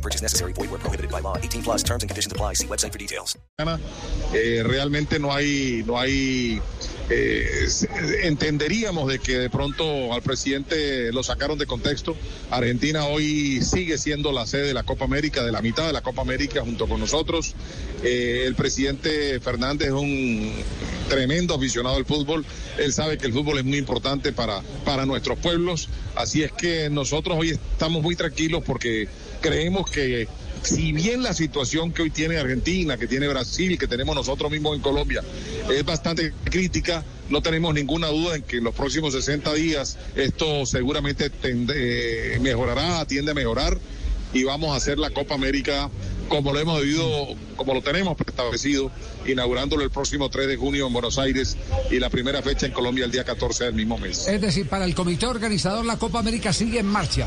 Purchase necessary. Void where prohibited by law. 18 plus terms and conditions apply. See website for details. Eh, realmente no hay, no hay, entenderíamos de que de pronto al presidente lo sacaron de contexto. Argentina hoy sigue siendo la sede de la Copa América, de la mitad de la Copa América junto con nosotros. Eh, el presidente Fernández es un tremendo aficionado al fútbol. Él sabe que el fútbol es muy importante para, para nuestros pueblos. Así es que nosotros hoy estamos muy tranquilos porque creemos que si bien la situación que hoy tiene Argentina, que tiene Brasil, que tenemos nosotros mismos en Colombia, es bastante crítica, no tenemos ninguna duda en que en los próximos 60 días esto seguramente eh, mejorará, tiende a mejorar y vamos a hacer la Copa América como lo hemos debido, como lo tenemos establecido, inaugurándolo el próximo 3 de junio en Buenos Aires y la primera fecha en Colombia el día 14 del mismo mes. Es decir, para el comité organizador la Copa América sigue en marcha.